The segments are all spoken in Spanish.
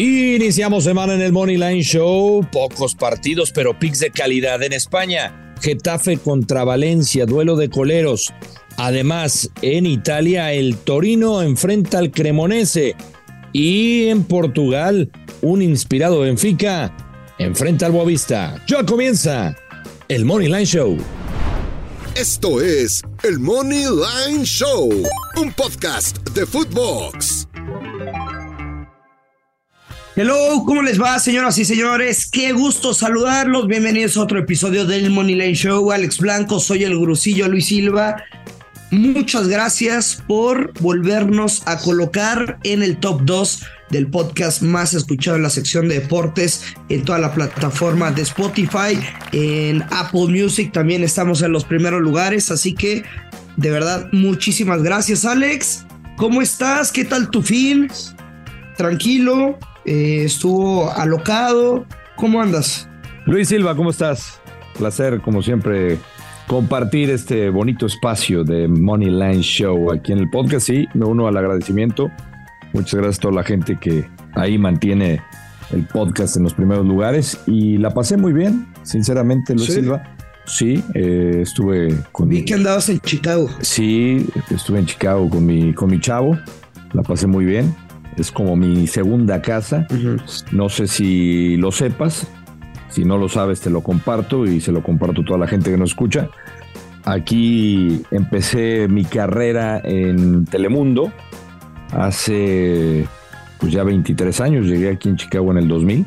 Iniciamos semana en el Money Line Show. Pocos partidos, pero picks de calidad en España. Getafe contra Valencia, duelo de coleros. Además, en Italia, el Torino enfrenta al Cremonese. Y en Portugal, un inspirado Benfica enfrenta al Boavista. Ya comienza el Money Line Show. Esto es el Money Line Show, un podcast de Footbox. Hello, ¿cómo les va, señoras y señores? Qué gusto saludarlos. Bienvenidos a otro episodio del Money Lane Show. Alex Blanco, soy el gurusillo Luis Silva. Muchas gracias por volvernos a colocar en el top 2 del podcast más escuchado en la sección de deportes en toda la plataforma de Spotify, en Apple Music también estamos en los primeros lugares, así que de verdad muchísimas gracias Alex. ¿Cómo estás? ¿Qué tal tu fin? Tranquilo, eh, estuvo alocado. ¿Cómo andas? Luis Silva, ¿cómo estás? Placer, como siempre, compartir este bonito espacio de Money Line Show aquí en el podcast. Sí, me uno al agradecimiento. Muchas gracias a toda la gente que ahí mantiene el podcast en los primeros lugares. Y la pasé muy bien, sinceramente, Luis Silva. Sí, eh, estuve con. Vi que andabas en Chicago. Sí, estuve en Chicago con mi, con mi chavo. La pasé muy bien es como mi segunda casa. No sé si lo sepas, si no lo sabes te lo comparto y se lo comparto a toda la gente que nos escucha. Aquí empecé mi carrera en Telemundo hace pues ya 23 años, llegué aquí en Chicago en el 2000.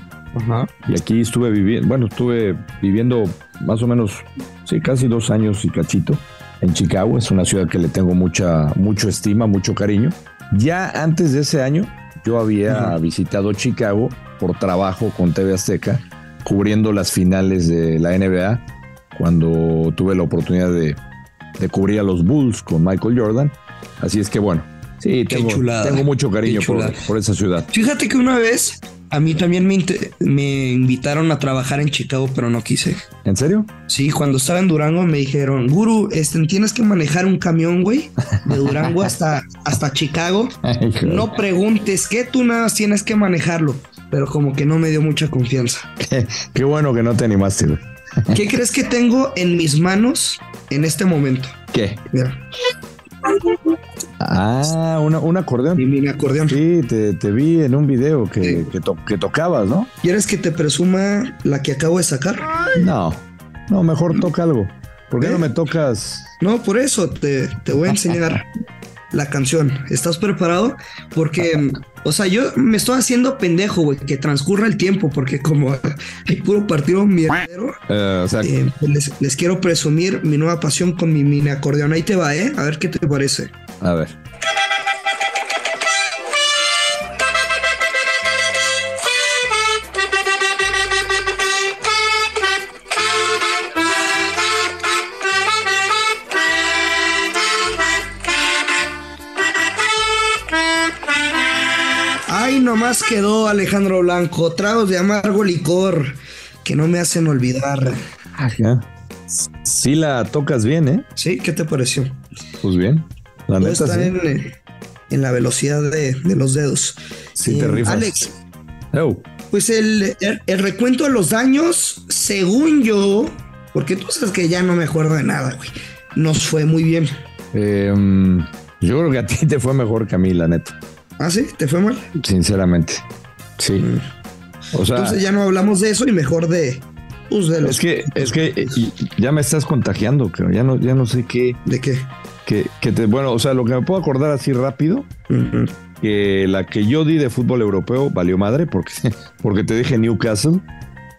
Y aquí estuve viviendo, bueno, estuve viviendo más o menos, sí, casi dos años y cachito en Chicago. Es una ciudad que le tengo mucha, mucho estima, mucho cariño. Ya antes de ese año, yo había visitado Chicago por trabajo con TV Azteca, cubriendo las finales de la NBA, cuando tuve la oportunidad de, cubrir a los Bulls con Michael Jordan. Así es que bueno, sí, tengo, tengo mucho cariño por, por, esa ciudad. Fíjate que una vez a mí también me, me, invitaron a trabajar en Chicago, pero no quise. ¿En serio? Sí, cuando estaba en Durango me dijeron, Guru, este, tienes que manejar un camión, güey, de Durango hasta, hasta Chicago. no preguntes qué, tú nada más tienes que manejarlo. Pero como que no me dio mucha confianza. Qué, bueno que no te animaste, güey. ¿Qué crees que tengo en mis manos en este momento? ¿Qué? Mira. Ah, una, un acordeón. Y mi acordeón. Sí, te, vi en un video que, que, tocabas, ¿no? ¿Quieres que te presuma la que acabo de sacar? No, no, mejor toca algo. ¿Por qué no me tocas? No, por eso te, te voy a enseñar la canción. ¿Estás preparado? Porque, o sea, yo me estoy haciendo pendejo, güey, que transcurra el tiempo, porque como hay puro partido mierdero, eh, eh, pues les, quiero presumir mi nueva pasión con mi mini acordeón. Ahí te va, ¿eh? A ver qué te parece. A ver. nomás quedó Alejandro Blanco, tragos de amargo licor que no me hacen olvidar. Ajá. Sí la tocas bien, ¿eh? Sí, ¿qué te pareció? Pues bien. La neta está en, la velocidad de, los dedos. Sí, te rifas. Alex. Pues el, el, recuento de los daños, según yo, porque tú sabes que ya no me acuerdo de nada, güey. Nos fue muy bien. Em, yo creo que a ti te fue mejor que a mí, la neta. ¿Ah, sí? ¿Te fue mal? Sinceramente, sí. Mm. O sea, Entonces ya no hablamos de eso y mejor de... Pues, de los... Es que, es que ya me estás contagiando, creo. Ya no, ya no sé qué. ¿De qué? Que, que te, bueno, o sea, lo que me puedo acordar así rápido, que la que yo di de fútbol europeo valió madre, porque, porque te dije Newcastle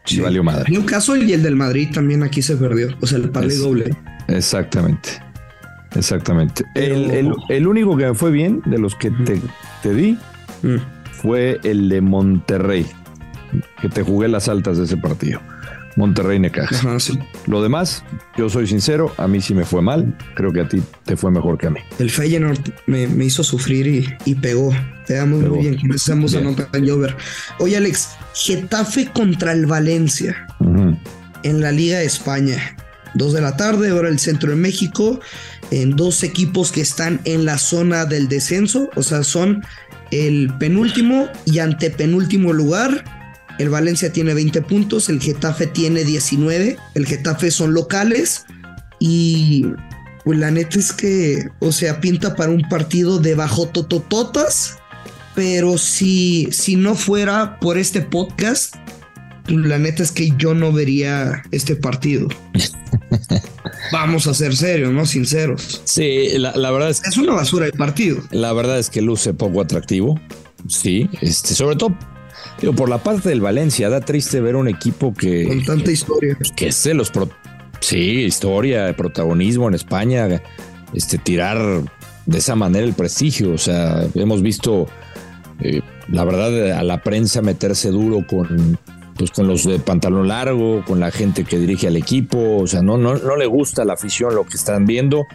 y valió madre. Newcastle y el del Madrid también aquí se perdió. O sea, el parlay doble. Exactamente. Exactamente. El, único que me fue bien de los que te, te di fue el de Monterrey, que te jugué las altas de ese partido. Monterrey Necaxa. Lo demás, yo soy sincero, a mí sí me fue mal. Creo que a ti te fue mejor que a mí. El Feyenoord me, hizo sufrir y, pegó. Pegamos muy bien. Empezamos a notar el over. Oye, Alex, Getafe contra el Valencia en la Liga de España. Dos de la tarde, ahora el centro de México, en dos equipos que están en la zona del descenso, o sea, son el penúltimo y antepenúltimo lugar. El Valencia tiene 20 puntos, el Getafe tiene 19. El Getafe son locales y pues la neta es que, o sea, pinta para un partido de bajo totototas. Pero si, si no fuera por este podcast, la neta es que yo no vería este partido. Vamos a ser serios, ¿no? Sinceros. Sí, la, verdad es que. Es una basura el partido. La verdad es que luce poco atractivo. Sí, este, sobre todo digo, por la parte del Valencia, da triste ver un equipo que. Con tanta historia. Que se los. sí, historia, protagonismo en España, este, tirar de esa manera el prestigio. O sea, hemos visto, eh, la verdad, a la prensa meterse duro con pues con los de pantalón largo, con la gente que dirige al equipo, o sea, no, no, no le gusta a la afición lo que están viendo.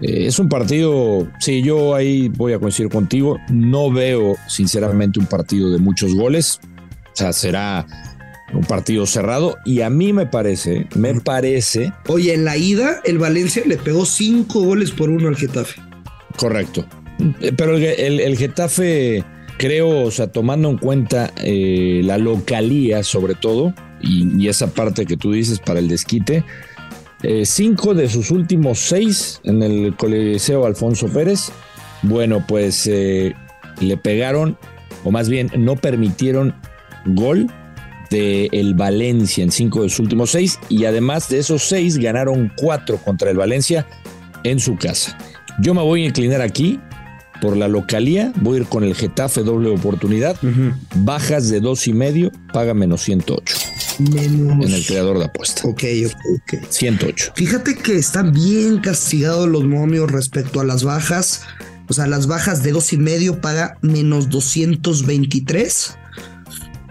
Eh, es un partido, sí, yo ahí voy a coincidir contigo, no veo sinceramente un partido de muchos goles, o sea, será un partido cerrado. Y a mí me parece, me parece... Oye, en la ida el Valencia le pegó cinco goles por uno al Getafe. Correcto, eh, pero el, el Getafe creo, o sea, tomando en cuenta eh, la localía sobre todo, y, esa parte que tú dices para el desquite, eh, cinco de sus últimos seis en el Coliseo Alfonso Pérez, bueno, pues eh, le pegaron, o más bien no permitieron gol de el Valencia en cinco de sus últimos seis, y además de esos seis ganaron cuatro contra el Valencia en su casa. Yo me voy a inclinar aquí por la localía, voy a ir con el Getafe doble oportunidad. Bajas de dos y medio, paga menos 108. Menos. En el creador de apuesta. Ok, ok, ok. 108. Fíjate que están bien castigados los momios respecto a las bajas. O sea, las bajas de dos y medio paga menos 223.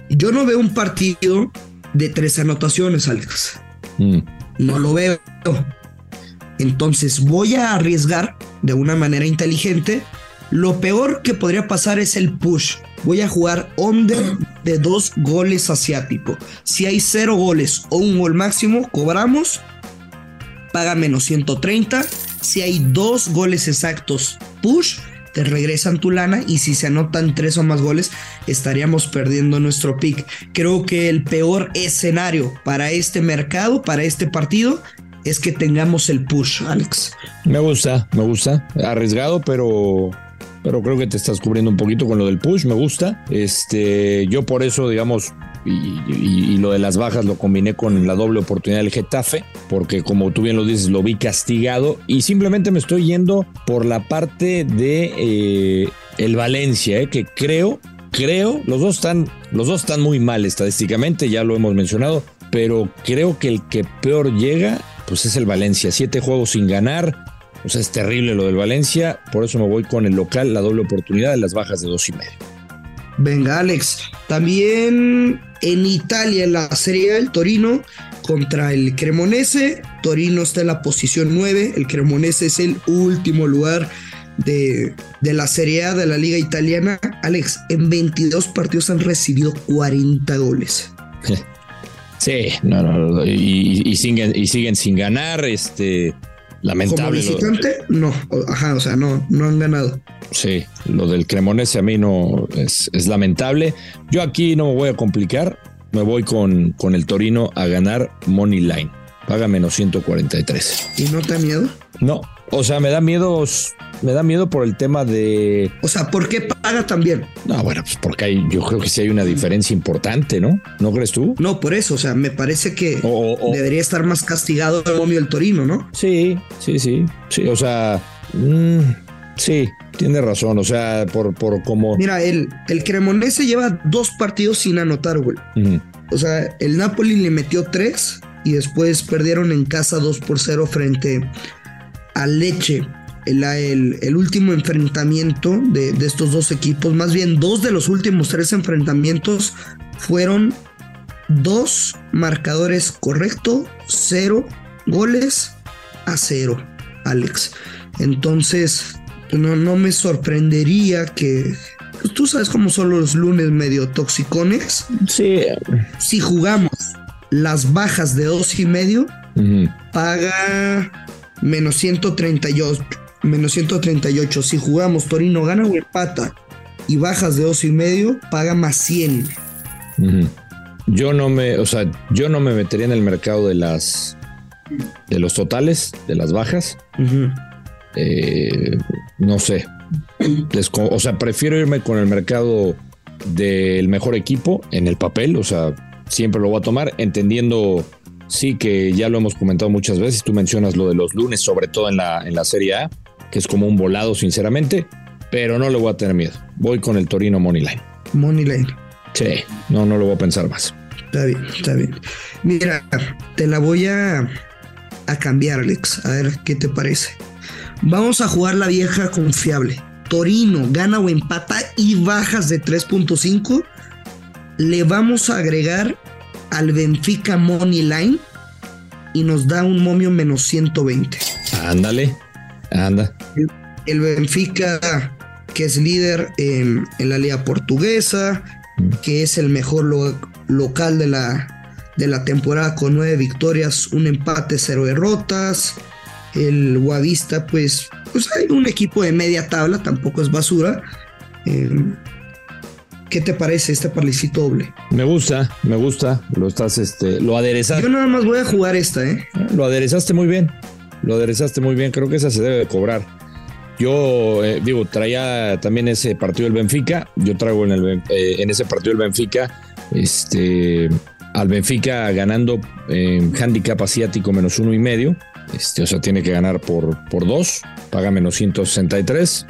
Yo no veo un partido de tres anotaciones, Alex. Mm. No lo veo. Entonces voy a arriesgar de una manera inteligente lo peor que podría pasar es el push. Voy a jugar under de dos goles asiático. Si hay cero goles o un gol máximo, cobramos. Paga menos 130. Si hay dos goles exactos, push, te regresan tu lana. Y si se anotan tres o más goles, estaríamos perdiendo nuestro pick. Creo que el peor escenario para este mercado, para este partido, es que tengamos el push, Alex. Me gusta, me gusta. Arriesgado, pero pero creo que te estás cubriendo un poquito con lo del push, me gusta. Este, yo por eso, digamos, y, lo de las bajas lo combiné con la doble oportunidad del Getafe, porque como tú bien lo dices, lo vi castigado y simplemente me estoy yendo por la parte de eh, el Valencia, eh, que creo, creo, los dos están, los dos están muy mal estadísticamente, ya lo hemos mencionado, pero creo que el que peor llega, pues es el Valencia. Siete juegos sin ganar, o sea, es terrible lo del Valencia, por eso me voy con el local, la doble oportunidad de las bajas de dos y medio. Venga, Alex. También en Italia, en la Serie A, el Torino contra el Cremonese. Torino está en la posición 9. El Cremonese es el último lugar de, de, la Serie A de la Liga Italiana. Alex, en 22 partidos han recibido 40 goles. Sí, no, no, y, siguen, y siguen sin ganar. Este, Lamentable. Como visitante, no, ajá, o sea, no, no han ganado. Sí, lo del Cremonese a mí no es, es lamentable. Yo aquí no me voy a complicar, me voy con, con el Torino a ganar Money Line. Paga menos 143. ¿Y no te da miedo? No, o sea, me da miedo, me da miedo por el tema de. O sea, ¿por qué paga también? No, bueno, pues porque hay, yo creo que sí hay una diferencia importante, ¿no? ¿No crees tú? No, por eso, o sea, me parece que debería estar más castigado el momio del Torino, ¿no? Sí, sí, sí, sí, o sea, mm, sí, tiene razón, o sea, por, por como. Mira, el, el Cremonese lleva dos partidos sin anotar, güey. O sea, el Napoli le metió tres y después perdieron en casa 2 por 0 frente a Leche. El, el, último enfrentamiento de, estos dos equipos, más bien dos de los últimos tres enfrentamientos fueron dos marcadores correcto, cero goles a cero, Alex. Entonces, no, no me sorprendería que. Pues, tú sabes cómo son los lunes medio toxicones. Sí. Si jugamos las bajas de dos y medio, paga menos 138. Menos 138. Si jugamos Torino gana o empata y bajas de dos y medio, paga más 100. Yo no me, o sea, yo no me metería en el mercado de las de los totales, de las bajas. Eh, no sé. o sea, prefiero irme con el mercado del mejor equipo en el papel. O sea, siempre lo voy a tomar, entendiendo, sí que ya lo hemos comentado muchas veces. Tú mencionas lo de los lunes, sobre todo en la, en la Serie A, que es como un volado, sinceramente. Pero no le voy a tener miedo. Voy con el Torino Moneyline. Moneyline. Sí, no, no lo voy a pensar más. Está bien, está bien. Mira, te la voy a a cambiar, Alex. A ver qué te parece. Vamos a jugar la vieja confiable. Torino gana o empata y bajas de 3.5. Le vamos a agregar al Benfica Money Line y nos da un momio menos 120. Ándale, anda. El, Benfica, que es líder en, la liga portuguesa, mm. que es el mejor local de la, de la temporada con nueve victorias, un empate, cero derrotas. El Guavista, pues, pues hay un equipo de media tabla, tampoco es basura. Em, ¿Qué te parece este parlicito doble? Me gusta, me gusta. Lo estás, este, lo aderezaste. Yo nada más voy a jugar esta, ¿eh? Lo aderezaste muy bien. Lo aderezaste muy bien. Creo que esa se debe de cobrar. Yo eh, digo, traía también ese partido del Benfica. Yo traigo en, eh, ese partido del Benfica este, al Benfica ganando en handicap asiático menos uno y medio. Este, o sea, tiene que ganar por, por dos, paga menos 163.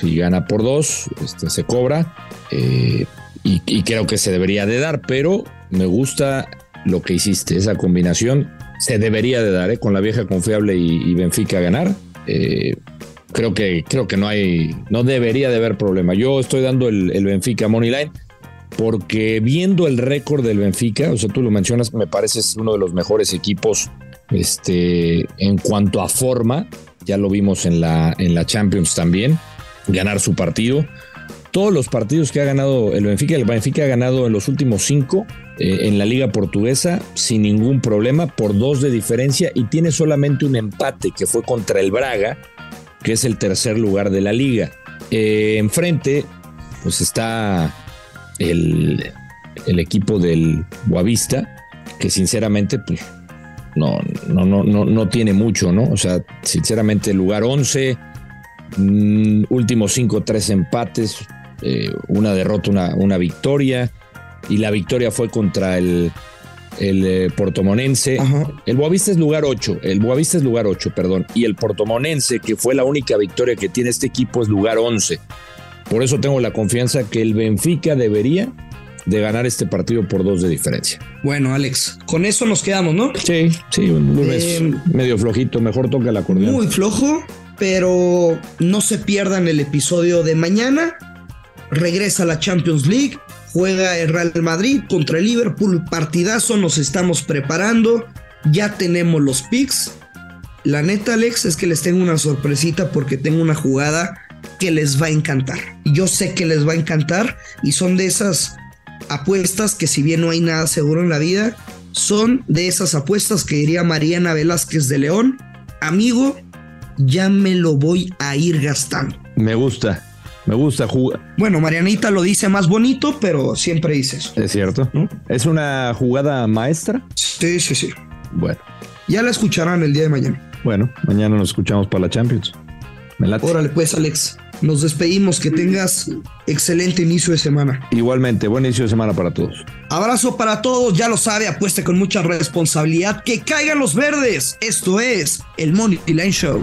Si gana por dos, este, se cobra. Eh, y, creo que se debería de dar, pero me gusta lo que hiciste, esa combinación. Se debería de dar, ¿eh? con la vieja confiable y, Benfica ganar. Eh, creo que, creo que no hay, no debería de haber problema. Yo estoy dando el, el Benfica Money Line porque viendo el récord del Benfica, o sea, tú lo mencionas, me parece es uno de los mejores equipos este, en cuanto a forma, ya lo vimos en la, en la Champions también, ganar su partido. Todos los partidos que ha ganado el Benfica, el Benfica ha ganado en los últimos cinco en la liga portuguesa sin ningún problema, por dos de diferencia y tiene solamente un empate que fue contra el Braga, que es el tercer lugar de la liga. Eh, enfrente, pues está el, equipo del Boavista, que sinceramente, pues no, no, no, no, no tiene mucho, ¿no? O sea, sinceramente, lugar 11, mm, últimos 5, 3 empates, eh, una derrota, una, una, victoria, y la victoria fue contra el, el eh, Portomonense. El Boavista es lugar 8, el Boavista es lugar 8, perdón, y el Portomonense, que fue la única victoria que tiene este equipo, es lugar 11. Por eso tengo la confianza que el Benfica debería de ganar este partido por dos de diferencia. Bueno, Alex, con eso nos quedamos, ¿no? Sí, sí, un lunes eh, medio flojito, mejor toca el acordeón. Muy flojo, pero no se pierdan el episodio de mañana. Regresa la Champions League, juega el Real Madrid contra el Liverpool, partidazo, nos estamos preparando, ya tenemos los picks. La neta, Alex, es que les tengo una sorpresita porque tengo una jugada que les va a encantar. Yo sé que les va a encantar y son de esas apuestas que si bien no hay nada seguro en la vida, son de esas apuestas que diría Mariana Velázquez de León, amigo, ya me lo voy a ir gastando. Me gusta, me gusta jugar. Bueno, Marianita lo dice más bonito, pero siempre dice eso. Es cierto. ¿Es una jugada maestra? Sí, sí, sí. Bueno. Ya la escucharán el día de mañana. Bueno, mañana nos escuchamos para la Champions. Órale, pues, Alex. Nos despedimos. Que tengas excelente inicio de semana. Igualmente, buen inicio de semana para todos. Abrazo para todos. Ya lo sabe, apueste con mucha responsabilidad. Que caigan los verdes. Esto es el Money Line Show.